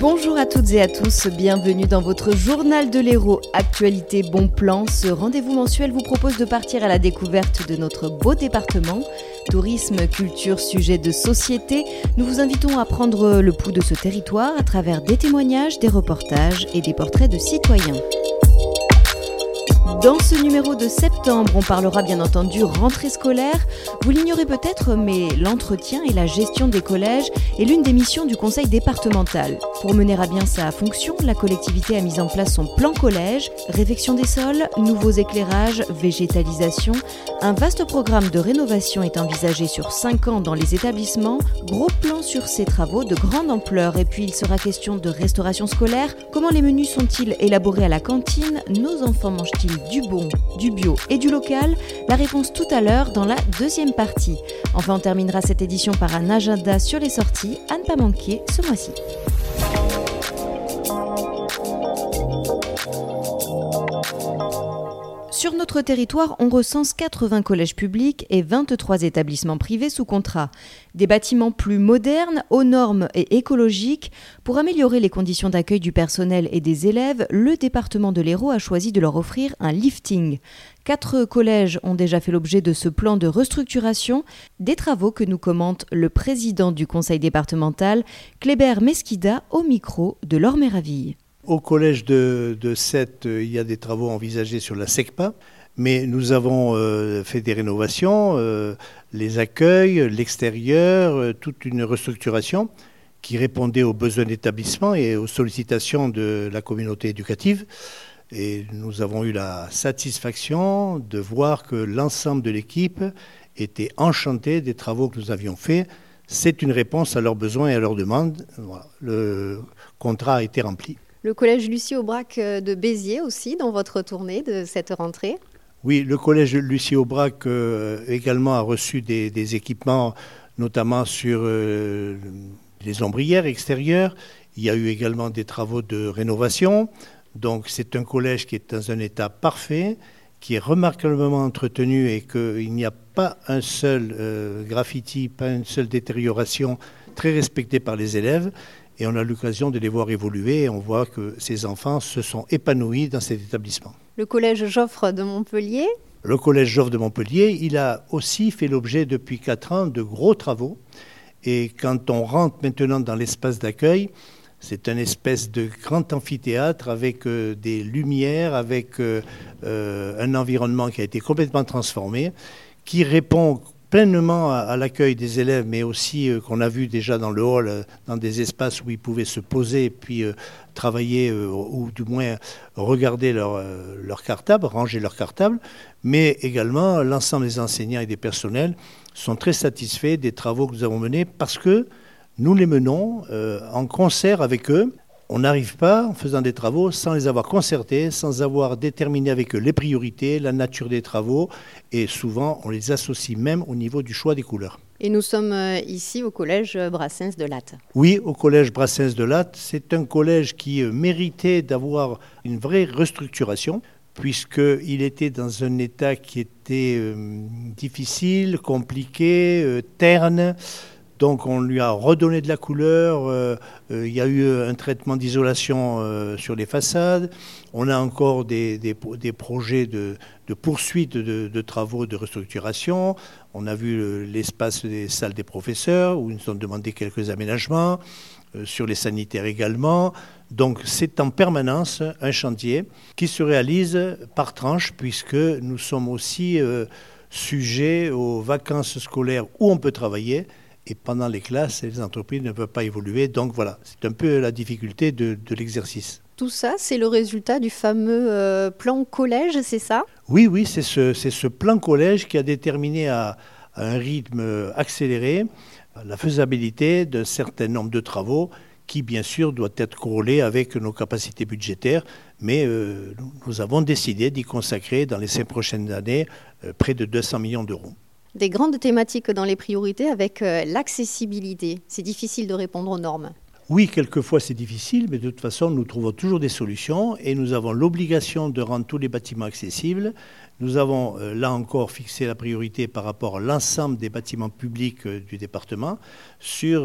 Bonjour à toutes et à tous, bienvenue dans votre journal de l'Hérault Actualité Bon Plan. Ce rendez-vous mensuel vous propose de partir à la découverte de notre beau département. Tourisme, culture, sujet de société, nous vous invitons à prendre le pouls de ce territoire à travers des témoignages, des reportages et des portraits de citoyens. Dans ce numéro de septembre, on parlera bien entendu rentrée scolaire. Vous l'ignorez peut-être, mais l'entretien et la gestion des collèges est l'une des missions du conseil départemental. Pour mener à bien sa fonction, la collectivité a mis en place son plan collège, réfection des sols, nouveaux éclairages, végétalisation. Un vaste programme de rénovation est envisagé sur 5 ans dans les établissements. Gros plan sur ces travaux de grande ampleur. Et puis il sera question de restauration scolaire. Comment les menus sont-ils élaborés à la cantine? Nos enfants mangent-ils du bon, du bio et du local? La réponse tout à l'heure dans la deuxième partie. Enfin, on terminera cette édition par un agenda sur les sorties à ne pas manquer ce mois-ci. Sur notre territoire, on recense 80 collèges publics et 23 établissements privés sous contrat. Des bâtiments plus modernes, aux normes et écologiques. Pour améliorer les conditions d'accueil du personnel et des élèves, le département de l'Hérault a choisi de leur offrir un lifting. Quatre collèges ont déjà fait l'objet de ce plan de restructuration, des travaux que nous commente le président du conseil départemental, Kléber Mesquida, au micro de Laure Méraville. Au collège de, de Sète, euh, il y a des travaux envisagés sur la SECPA, mais nous avons euh, fait des rénovations, euh, les accueils, l'extérieur, toute une restructuration qui répondait aux besoins d'établissement et aux sollicitations de la communauté éducative. Et nous avons eu la satisfaction de voir que l'ensemble de l'équipe était enchanté des travaux que nous avions faits. C'est une réponse à leurs besoins et à leurs demandes. Le contrat a été rempli. Le collège Lucie Aubrac euh, de Béziers aussi, dans votre tournée de cette rentrée Oui, le collège Lucie Aubrac euh, également a reçu des, équipements, notamment sur euh, les ombrières extérieures. Il y a eu également des travaux de rénovation. Donc c'est un collège qui est dans un état parfait, qui est remarquablement entretenu et qu'il n'y a pas un seul graffiti, pas une seule détérioration, très respecté par les élèves et on a l'occasion de les voir évoluer et on voit que ces enfants se sont épanouis dans cet établissement. Le collège Joffre de Montpellier Le collège Joffre de Montpellier, il a aussi fait l'objet depuis 4 ans de gros travaux. Et quand on rentre maintenant dans l'espace d'accueil, c'est un espèce de grand amphithéâtre avec euh, des lumières, avec euh, euh, un environnement qui a été complètement transformé, qui répond pleinement à, l'accueil des élèves, mais aussi euh, qu'on a vu déjà dans le hall, euh, dans des espaces où ils pouvaient se poser et puis euh, travailler ou du moins regarder leur, leur cartable, ranger leur cartable, mais également l'ensemble des enseignants et des personnels sont très satisfaits des travaux que nous avons menés parce que nous les menons en concert avec eux on n'arrive pas, en faisant des travaux, sans les avoir concertés, sans avoir déterminé avec eux les priorités, la nature des travaux, et souvent on les associe même au niveau du choix des couleurs. Et nous sommes euh, ici au collège Brassens de Latte. Oui, au collège Brassens de Latte. C'est un collège qui euh, méritait d'avoir une vraie restructuration, puisqu'il était dans un état qui était euh, difficile, compliqué, terne. Donc on lui a redonné de la couleur, euh, euh, il y a eu un traitement d'isolation euh, sur les façades, on a encore des, projets de, poursuite de, travaux de restructuration, on a vu l'espace des salles des professeurs où ils nous ont demandé quelques aménagements, sur les sanitaires également. Donc c'est en permanence un chantier qui se réalise par tranche puisque nous sommes aussi sujets aux vacances scolaires où on peut travailler et pendant les classes, les entreprises ne peuvent pas évoluer. Donc voilà, c'est un peu la difficulté de, l'exercice. Tout ça, c'est le résultat du fameux euh, plan collège, c'est ça? Oui, oui, c'est ce, ce, plan collège qui a déterminé à, un rythme accéléré la faisabilité d'un certain nombre de travaux qui, bien sûr, doit être corrélé avec nos capacités budgétaires. Mais euh, nous avons décidé d'y consacrer dans les cinq prochaines années euh, près de 200 millions d'euros des grandes thématiques dans les priorités avec euh, l'accessibilité. C'est difficile de répondre aux normes. Oui, quelquefois c'est difficile, mais de toute façon, nous trouvons toujours des solutions et nous avons l'obligation de rendre tous les bâtiments accessibles. Nous avons euh, là encore fixé la priorité par rapport à l'ensemble des bâtiments publics euh, du département sur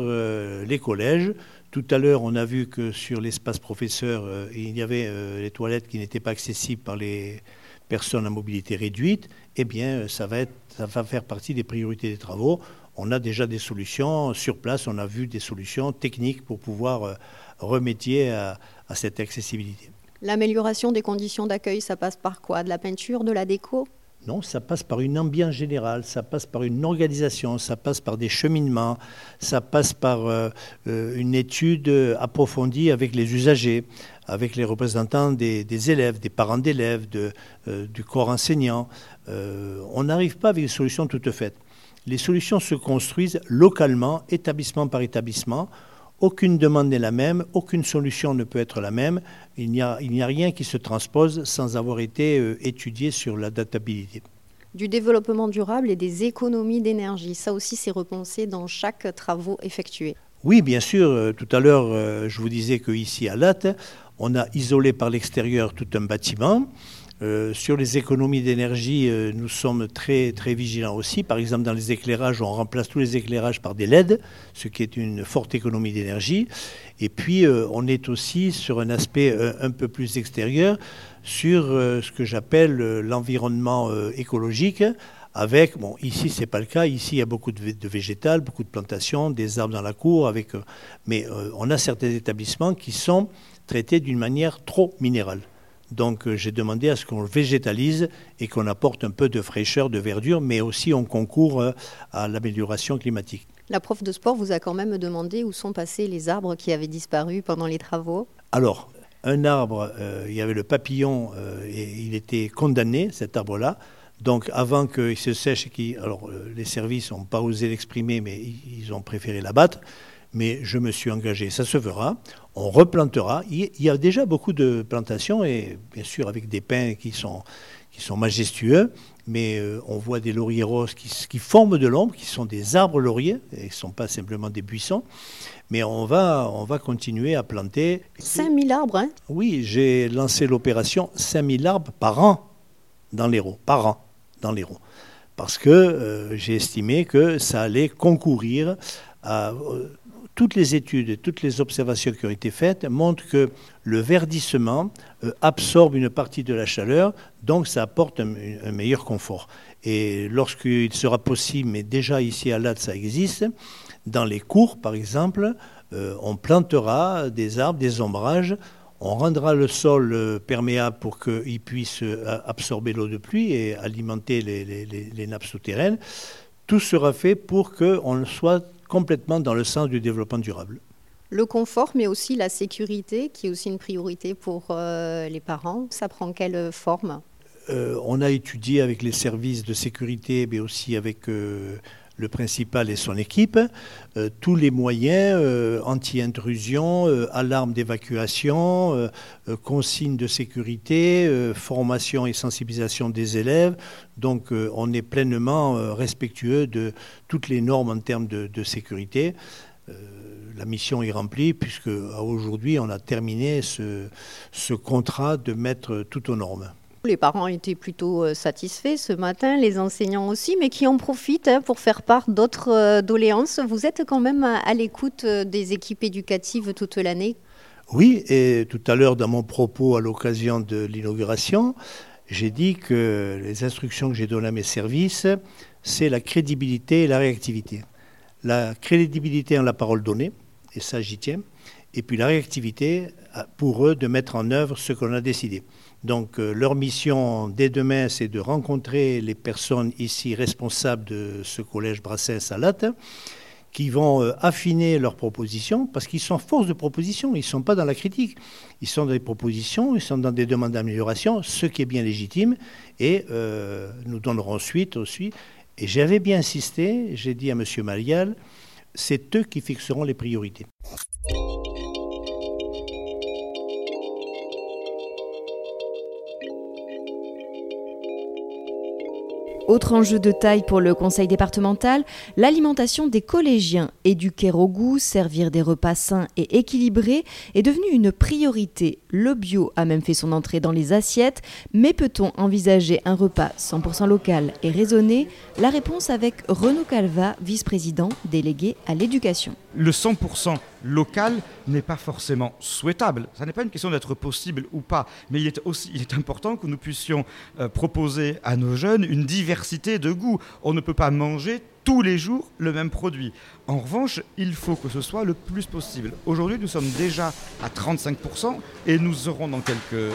les collèges, Tout à l'heure, on a vu que sur l'espace professeur, il y avait les toilettes qui n'étaient pas accessibles par les personnes à mobilité réduite. Eh bien, ça va, être, ça va faire partie des priorités des travaux. On a déjà des solutions sur place, on a vu des solutions techniques pour pouvoir remédier à, à cette accessibilité. L'amélioration des conditions d'accueil, ça passe par quoi? De la peinture, de la déco? Non, ça passe par une ambiance générale, ça passe par une organisation, ça passe par des cheminements, ça passe par euh, euh, une étude approfondie avec les usagers, avec les représentants des, élèves, des parents d'élèves, euh, du corps enseignant. on n'arrive pas avec des solutions toutes faites. Les solutions se construisent localement, établissement par établissement. Aucune demande n'est la même, aucune solution ne peut être la même. Il n'y a, rien qui se transpose sans avoir été euh, étudié sur l'adaptabilité. Du développement durable et des économies d'énergie, ça aussi c'est repensé dans chaque travaux effectué. Oui, bien sûr. Euh, tout à l'heure, euh, je vous disais qu'ici à Latte, on a isolé par l'extérieur tout un bâtiment. Euh, sur les économies d'énergie, euh, nous sommes très, très vigilants aussi. Par exemple, dans les éclairages, on remplace tous les éclairages par des LED, ce qui est une forte économie d'énergie. Et puis, euh, on est aussi sur un aspect un peu plus extérieur, sur ce que j'appelle l'environnement écologique. Avec, bon, ici c'est pas le cas, ici il y a beaucoup de, de végétal, beaucoup de plantations, des arbres dans la cour, mais on a certains établissements qui sont traités d'une manière trop minérale. Donc euh, j'ai demandé à ce qu'on végétalise et qu'on apporte un peu de fraîcheur, de verdure, mais aussi on concourt euh, à l'amélioration climatique. La prof de sport vous a quand même demandé où sont passés les arbres qui avaient disparu pendant les travaux? Alors, un arbre, euh, il y avait le papillon et il était condamné, cet arbre-là. Donc avant qu'il se sèche, alors les services n'ont pas osé l'exprimer, mais ils ont préféré l'abattre mais je me suis engagé, ça se fera, on replantera. Il y a déjà beaucoup de plantations, et bien sûr avec des pins qui sont, qui sont majestueux, mais euh, on voit des lauriers roses qui, qui forment de l'ombre, qui sont des arbres lauriers, et ne sont pas simplement des buissons. Mais on va, on va continuer à planter. 5000 arbres, hein? Oui, j'ai lancé l'opération 5000 arbres par an dans l'Hérault, par an dans l'Hérault. Parce que euh, j'ai estimé que ça allait concourir à... Toutes les études et toutes les observations qui ont été faites montrent que le verdissement euh, absorbe une partie de la chaleur, donc ça apporte un, meilleur confort. Et lorsqu'il sera possible, mais déjà ici à Latte ça existe, dans les cours par exemple, euh, on plantera des arbres, des ombrages, on rendra le sol euh, perméable pour qu'il puisse absorber l'eau de pluie et alimenter les, les nappes souterraines. Tout sera fait pour qu'on soit complètement dans le sens du développement durable. Le confort, mais aussi la sécurité, qui est aussi une priorité pour euh, les parents, ça prend quelle forme? Euh, On a étudié avec les services de sécurité, mais aussi avec euh, le principal et son équipe, euh, tous les moyens euh, anti-intrusion, euh, alarme d'évacuation, consignes de sécurité, formation et sensibilisation des élèves. Donc on est pleinement respectueux de toutes les normes en termes de, sécurité. la mission est remplie puisque aujourd'hui on a terminé ce contrat de mettre tout aux normes. Les parents étaient plutôt euh, satisfaits ce matin, les enseignants aussi, mais qui en profitent hein, pour faire part d'autres euh, doléances. Vous êtes quand même à, l'écoute euh, des équipes éducatives toute l'année? Oui, et tout à l'heure dans mon propos à l'occasion de l'inauguration, j'ai dit que les instructions que j'ai données à mes services, c'est la crédibilité et la réactivité. La crédibilité en la parole donnée, et ça j'y tiens, et puis la réactivité pour eux de mettre en œuvre ce qu'on a décidé. Donc euh, leur mission dès demain, c'est de rencontrer les personnes ici responsables de ce collège Brassens à Latte, qui vont euh, affiner leurs propositions, parce qu'ils sont force de proposition, ils ne sont pas dans la critique, ils sont dans des propositions, ils sont dans des demandes d'amélioration, ce qui est bien légitime, et euh, nous donnerons suite aussi. Et j'avais bien insisté, j'ai dit à M. Malial, c'est eux qui fixeront les priorités. Autre enjeu de taille pour le conseil départemental, l'alimentation des collégiens. Éduquer au goût, servir des repas sains et équilibrés est devenu une priorité. Le bio a même fait son entrée dans les assiettes, mais peut-on envisager un repas 100% local et raisonné? La réponse avec Renaud Calva, vice-président délégué à l'éducation. Le 100% local n'est pas forcément souhaitable. Ça n'est pas une question d'être possible ou pas, mais il est aussi il est important que nous puissions euh, proposer à nos jeunes une diversité de goûts. On ne peut pas manger tous les jours le même produit. En revanche, il faut que ce soit le plus possible. Aujourd'hui, nous sommes déjà à 35% et nous serons dans quelques euh,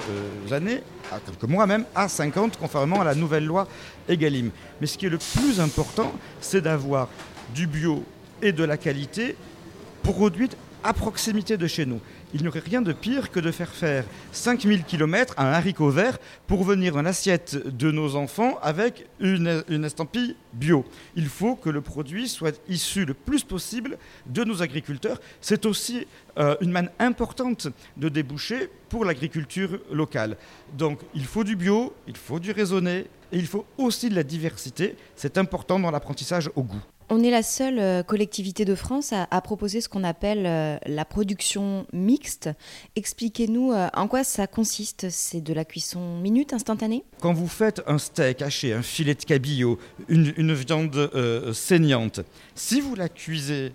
années, à quelques mois même, à 50% conformément à la nouvelle loi Egalim. Mais ce qui est le plus important, c'est d'avoir du bio et de la qualité produite à proximité de chez nous. Il n'y aurait rien de pire que de faire faire 5000 km à un haricot vert pour venir dans l'assiette de nos enfants avec une, estampille bio. Il faut que le produit soit issu le plus possible de nos agriculteurs. C'est aussi euh, une manne importante de déboucher pour l'agriculture locale. Donc il faut du bio, il faut du raisonné et il faut aussi de la diversité. C'est important dans l'apprentissage au goût. On est la seule euh, collectivité de France à, proposer ce qu'on appelle euh, la production mixte. Expliquez-nous euh, en quoi ça consiste. C'est de la cuisson minute, instantanée? Quand vous faites un steak haché, un filet de cabillaud, une, viande saignante, si vous la cuisez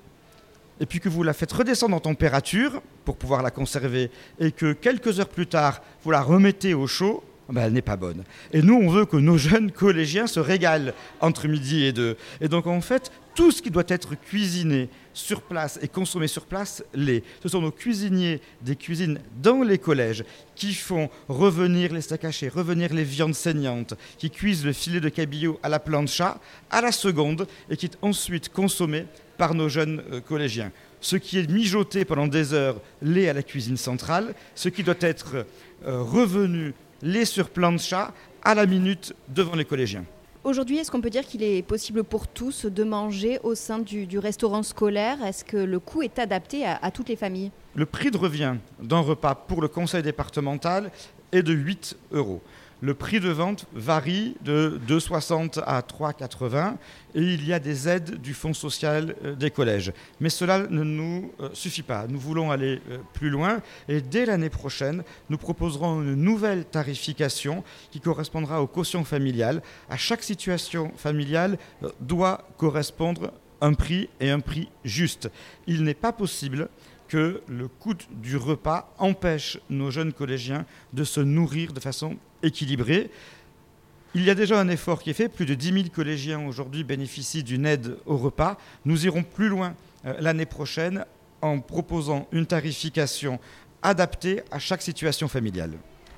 et puis que vous la faites redescendre en température pour pouvoir la conserver et que quelques heures plus tard, vous la remettez au chaud, ben, elle n'est pas bonne. Et nous, on veut que nos jeunes collégiens se régalent entre midi et deux. Et donc, en fait, tout ce qui doit être cuisiné sur place et consommé sur place l'est. Ce sont nos cuisiniers des cuisines dans les collèges qui font revenir les steaks hachés, revenir les viandes saignantes, qui cuisent le filet de cabillaud à la plancha à la seconde et qui est ensuite consommé par nos jeunes euh, collégiens. Ce qui est mijoté pendant des heures l'est à la cuisine centrale, ce qui doit être euh, revenu l'est sur plancha à la minute devant les collégiens. Aujourd'hui, est-ce qu'on peut dire qu'il est possible pour tous de manger au sein du, restaurant scolaire? Est-ce que le coût est adapté à, toutes les familles? Le prix de revient d'un repas pour le conseil départemental est de 8 euros. Le prix de vente varie de 2,60 à 3,80 et il y a des aides du Fonds social euh, des collèges. Mais cela ne nous euh, suffit pas. Nous voulons aller euh, plus loin et dès l'année prochaine, nous proposerons une nouvelle tarification qui correspondra aux cautions familiales. À chaque situation familiale doit correspondre un prix et un prix juste. Il n'est pas possible que le coût du repas empêche nos jeunes collégiens de se nourrir de façon équilibrée. Il y a déjà un effort qui est fait. Plus de 10 000 collégiens aujourd'hui bénéficient d'une aide au repas. Nous irons plus loin euh, l'année prochaine en proposant une tarification adaptée à chaque situation familiale.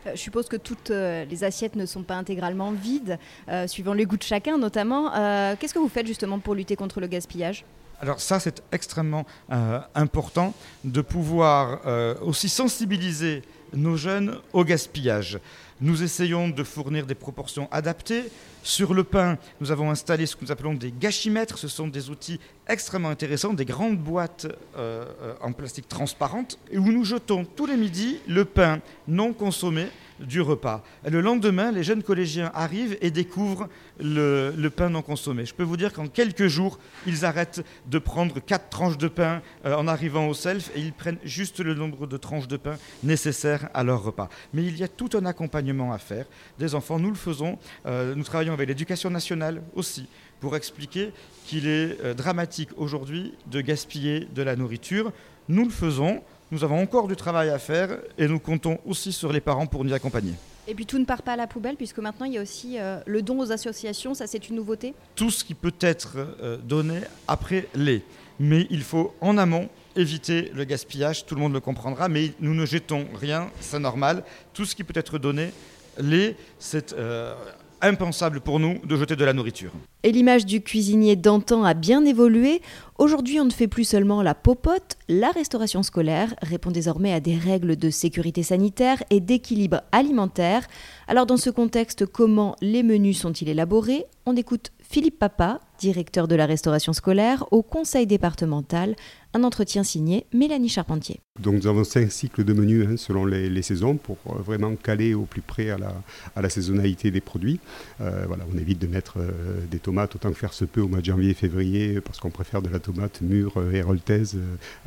Euh, je suppose que toutes euh, les assiettes ne sont pas intégralement vides, suivant les goûts de chacun notamment. Qu'est-ce que vous faites justement pour lutter contre le gaspillage? Alors ça, c'est extrêmement euh, important de pouvoir euh, aussi sensibiliser nos jeunes au gaspillage. Nous essayons de fournir des proportions adaptées. Sur le pain, nous avons installé ce que nous appelons des gâchimètres. Ce sont des outils extrêmement intéressants, des grandes boîtes euh, en plastique transparente, où nous jetons tous les midis le pain non consommé du repas. le lendemain, les jeunes collégiens arrivent et découvrent le, pain non consommé. Je peux vous dire qu'en quelques jours, ils arrêtent de prendre quatre tranches de pain euh, en arrivant au self et ils prennent juste le nombre de tranches de pain nécessaires à leur repas. Mais il y a tout un accompagnement à faire des enfants. Nous le faisons. Euh, nous travaillons avec l'éducation nationale aussi pour expliquer qu'il est euh, dramatique aujourd'hui de gaspiller de la nourriture. Nous le faisons. Nous avons encore du travail à faire et nous comptons aussi sur les parents pour nous accompagner. Et puis tout ne part pas à la poubelle, puisque maintenant il y a aussi euh, le don aux associations, ça c'est une nouveauté Tout ce qui peut être euh, donné après les. Mais il faut en amont éviter le gaspillage, tout le monde le comprendra, mais nous ne jetons rien, c'est normal. Tout ce qui peut être donné, les, c'est euh, impensable pour nous de jeter de la nourriture. Et l'image du cuisinier d'antan a bien évolué. Aujourd'hui, on ne fait plus seulement la popote, la restauration scolaire répond désormais à des règles de sécurité sanitaire et d'équilibre alimentaire. Alors dans ce contexte, comment les menus sont-ils élaborés? On écoute Philippe Papa, directeur de la restauration scolaire, au conseil départemental. Un entretien signé Mélanie Charpentier. Donc nous avons cinq cycles de menus hein, selon les, saisons pour euh, vraiment caler au plus près à la, saisonnalité des produits. Euh, voilà, on évite de mettre euh, des tomates autant que faire se peut au mois de janvier et février parce qu'on préfère de la tomates mûres héroltaises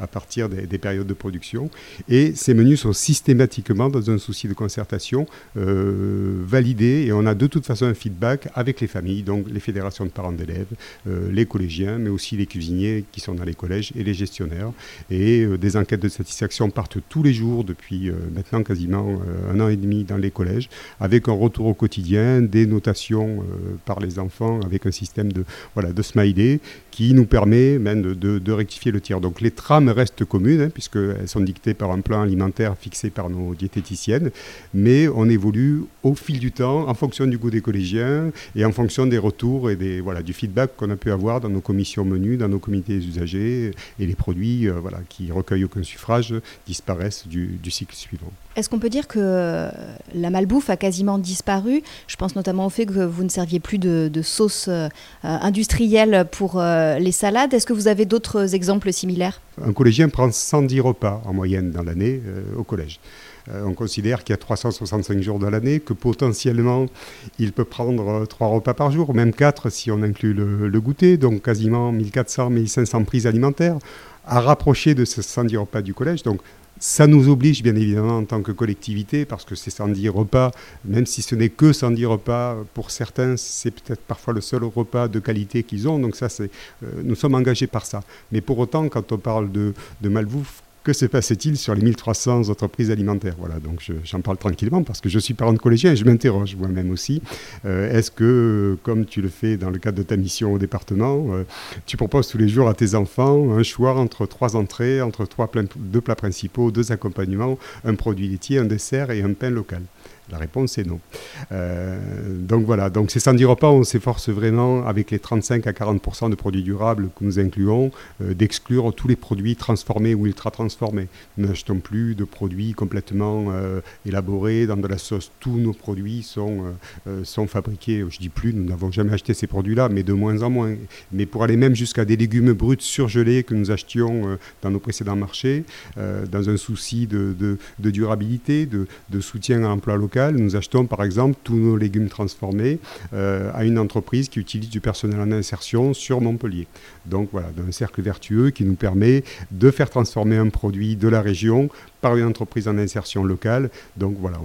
à partir des, des, périodes de production. Et ces menus sont systématiquement, dans un souci de concertation, validés et on a de toute façon un feedback avec les familles, donc les fédérations de parents d'élèves, les collégiens, mais aussi les cuisiniers qui sont dans les collèges et les gestionnaires. Et des enquêtes de satisfaction partent tous les jours depuis maintenant quasiment un an et demi dans les collèges, avec un retour au quotidien, des notations euh, par les enfants, avec un système de, voilà, de smiley qui nous permet même de, rectifier le tir. Donc les trames restent communes, hein, puisqu'elles sont dictées par un plan alimentaire fixé par nos diététiciennes, mais on évolue au fil du temps, en fonction du goût des collégiens et en fonction des retours et des, voilà, du feedback qu'on a pu avoir dans nos commissions menus, dans nos comités usagers, et les produits euh, voilà, qui recueillent aucun suffrage disparaissent du cycle suivant. Est-ce qu'on peut dire que la malbouffe a quasiment disparu? Je pense notamment au fait que vous ne serviez plus de, sauce euh, industrielle pour euh, les salades. Est-ce que vous avez d'autres exemples similaires? Un collégien prend 110 repas en moyenne dans l'année euh, au collège. on considère qu'il y a 365 jours dans l'année, que potentiellement il peut prendre 3 repas par jour, même 4 si on inclut le, goûter, donc quasiment 1400-1500 prises alimentaires à rapprocher de ces 110 repas du collège. Donc ça nous oblige bien évidemment en tant que collectivité, parce que ces 110 repas, même si ce n'est que 110 repas, pour certains, c'est peut-être parfois le seul repas de qualité qu'ils ont. Donc ça, euh, nous sommes engagés par ça. Mais pour autant, quand on parle de, de que se passait-il sur les 1300 entreprises alimentaires? Voilà, donc j'en parle tranquillement parce que je suis parent de collégien et je m'interroge moi-même aussi. Euh, est-ce que, comme tu le fais dans le cadre de ta mission au département, euh, tu proposes tous les jours à tes enfants un choix entre trois entrées, entre trois deux plats principaux, deux accompagnements, un produit laitier, un dessert et un pain local? La réponse est non. Euh, donc voilà, donc ces 110 repas, on s'efforce vraiment, avec les 35 à 40% de produits durables que nous incluons, euh, d'exclure tous les produits transformés ou ultra transformés. Nous n'achetons plus de produits complètement euh, élaborés dans de la sauce. Tous nos produits sont, sont fabriqués, je dis plus, nous n'avons jamais acheté ces produits-là, mais de moins en moins. Mais pour aller même jusqu'à des légumes bruts surgelés que nous achetions dans nos précédents marchés, dans un souci de, de durabilité, de, de soutien à l'emploi local, nous achetons par exemple tous nos légumes transformés euh, à une entreprise qui utilise du personnel en insertion sur Montpellier. Donc voilà, un cercle vertueux qui nous permet de faire transformer un produit de la région par une entreprise en insertion locale. Donc voilà,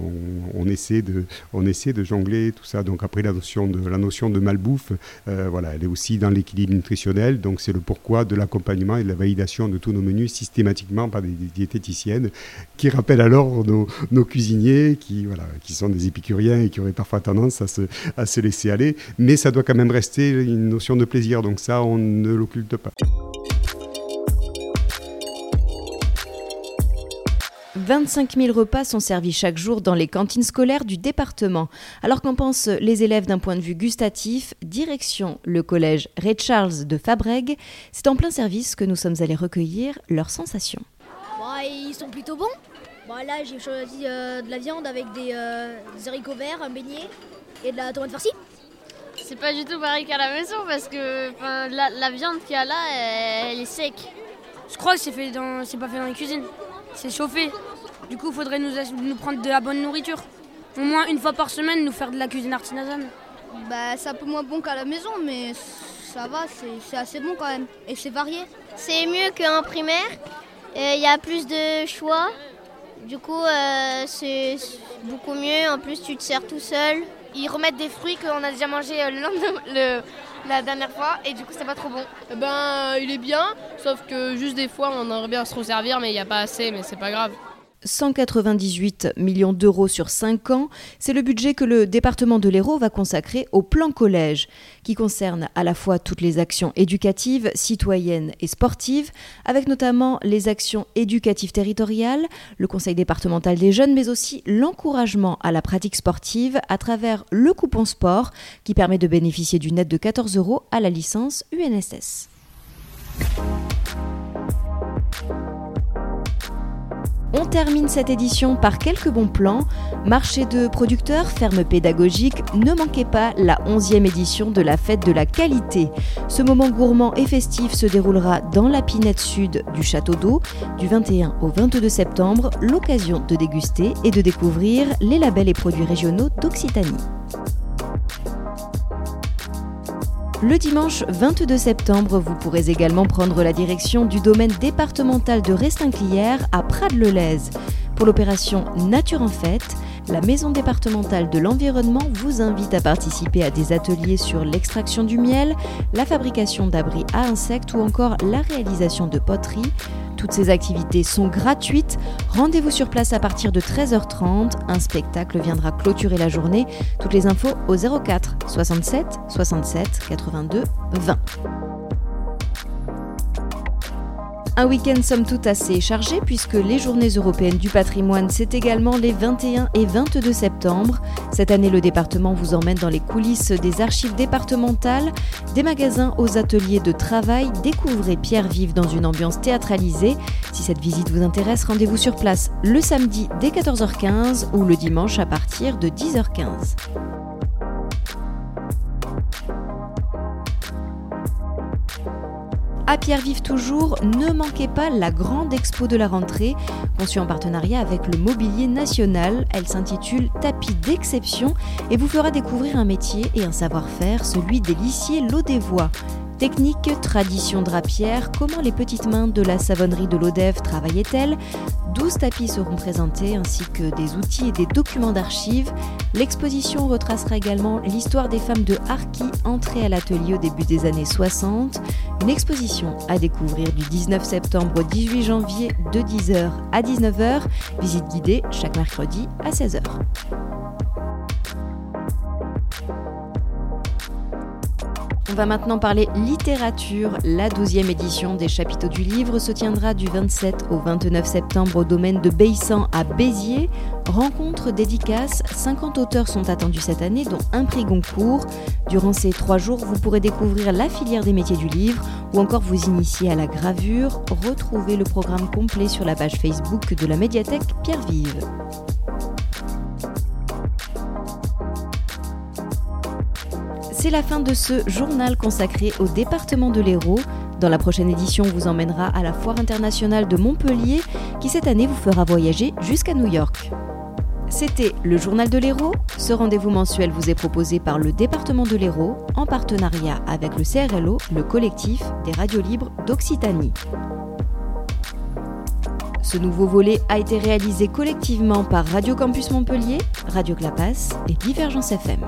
on, essaie, de, on essaie de jongler tout ça. Donc après la notion de, la notion de malbouffe, euh, voilà, elle est aussi dans l'équilibre nutritionnel. Donc c'est le pourquoi de l'accompagnement et de la validation de tous nos menus systématiquement par des, diététiciennes qui rappellent alors nos, nos, cuisiniers qui, voilà, qui sont des épicuriens et qui auraient parfois tendance à se, à se laisser aller. Mais ça doit quand même rester une notion de plaisir. Donc ça, on ne l'occulte pas. 25 000 repas sont servis chaque jour dans les cantines scolaires du département. Alors qu'en pensent les élèves d'un point de vue gustatif, direction le collège Ray Charles de Fabrègue, c'est en plein service que nous sommes allés recueillir leurs sensations. ils sont plutôt bons. là, j'ai choisi euh, de la viande avec euh, des, haricots verts, un beignet et de la tomate farcie. C'est pas du tout pareil qu'à la maison parce que la, viande qu'il y a là, elle, est sec. Je crois que c'est fait dans, c'est pas fait dans la cuisine. C'est chauffé. Du coup, il faudrait nous, nous prendre de la bonne nourriture. Au moins une fois par semaine, nous faire de la cuisine artisanale. Bah, c'est un peu moins bon qu'à la maison, mais ça va, c'est assez bon quand même. Et c'est varié. C'est mieux qu'en primaire. Il y a plus de choix. Du coup, euh, c'est beaucoup mieux. En plus, tu te sers tout seul. Ils remettent des fruits qu'on a déjà mangé euh, le, la dernière fois et du coup c'est pas trop bon. Eh ben il est bien, sauf que juste des fois on aimerait bien se resservir mais il n'y a pas assez mais c'est pas grave. 198 millions d'euros sur 5 ans, c'est le budget que le département de l'Hérault va consacrer au plan collège, qui concerne à la fois toutes les actions éducatives, citoyennes et sportives, avec notamment les actions éducatives territoriales, le conseil départemental des jeunes, mais aussi l'encouragement à la pratique sportive à travers le coupon sport, qui permet de bénéficier d'une aide de 14 euros à la licence UNSS. On termine cette édition par quelques bons plans. Marché de producteurs, ferme pédagogique, ne manquez pas la 11e édition de la fête de la qualité. Ce moment gourmand et festif se déroulera dans la pinette sud du château d'eau du 21 au 22 septembre, l'occasion de déguster et de découvrir les labels et produits régionaux d'Occitanie. Le dimanche 22 septembre, vous pourrez également prendre la direction du domaine départemental de Restinclière à Prades-le-Lez. Pour l'opération Nature en fête, la Maison départementale de l'environnement vous invite à participer à des ateliers sur l'extraction du miel, la fabrication d'abris à insectes ou encore la réalisation de poterie. Toutes ces activités sont gratuites. Rendez-vous sur place à partir de 13h30. Un spectacle viendra clôturer la journée. Toutes les infos au 04 67 67 82 20. Un week-end somme toute assez chargé puisque les journées européennes du patrimoine, c'est également les 21 et 22 septembre. Cette année, le département vous emmène dans les coulisses des archives départementales, des magasins aux ateliers de travail. Découvrez Pierre Vive dans une ambiance théâtralisée. Si cette visite vous intéresse, rendez-vous sur place le samedi dès 14h15 ou le dimanche à partir de 10h15. À Pierre-Vive toujours, ne manquez pas la grande expo de la rentrée, conçue en partenariat avec le Mobilier National. Elle s'intitule Tapis d'exception et vous fera découvrir un métier et un savoir-faire, celui des lissiers Lodévois. Technique, tradition drapière, comment les petites mains de la savonnerie de l'Odève travaillaient-elles? 12 tapis seront présentés ainsi que des outils et des documents d'archives. L'exposition retracera également l'histoire des femmes de Harki entrées à l'atelier au début des années 60. Une exposition à découvrir du 19 septembre au 18 janvier de 10h à 19h. Visite guidée chaque mercredi à 16h. On va maintenant parler littérature. La 12e édition des chapiteaux du livre se tiendra du 27 au 29 septembre au domaine de Baissan à Béziers. Rencontre, dédicace, 50 auteurs sont attendus cette année, dont un prix Goncourt. Durant ces trois jours, vous pourrez découvrir la filière des métiers du livre ou encore vous initier à la gravure. Retrouvez le programme complet sur la page Facebook de la médiathèque Pierre Vive. C'est la fin de ce journal consacré au département de l'Hérault. Dans la prochaine édition, on vous emmènera à la Foire internationale de Montpellier qui cette année vous fera voyager jusqu'à New York. C'était le journal de l'Hérault. Ce rendez-vous mensuel vous est proposé par le département de l'Hérault en partenariat avec le CRLO, le collectif des radios libres d'Occitanie. Ce nouveau volet a été réalisé collectivement par Radio Campus Montpellier, Radio Clapas et Divergence FM.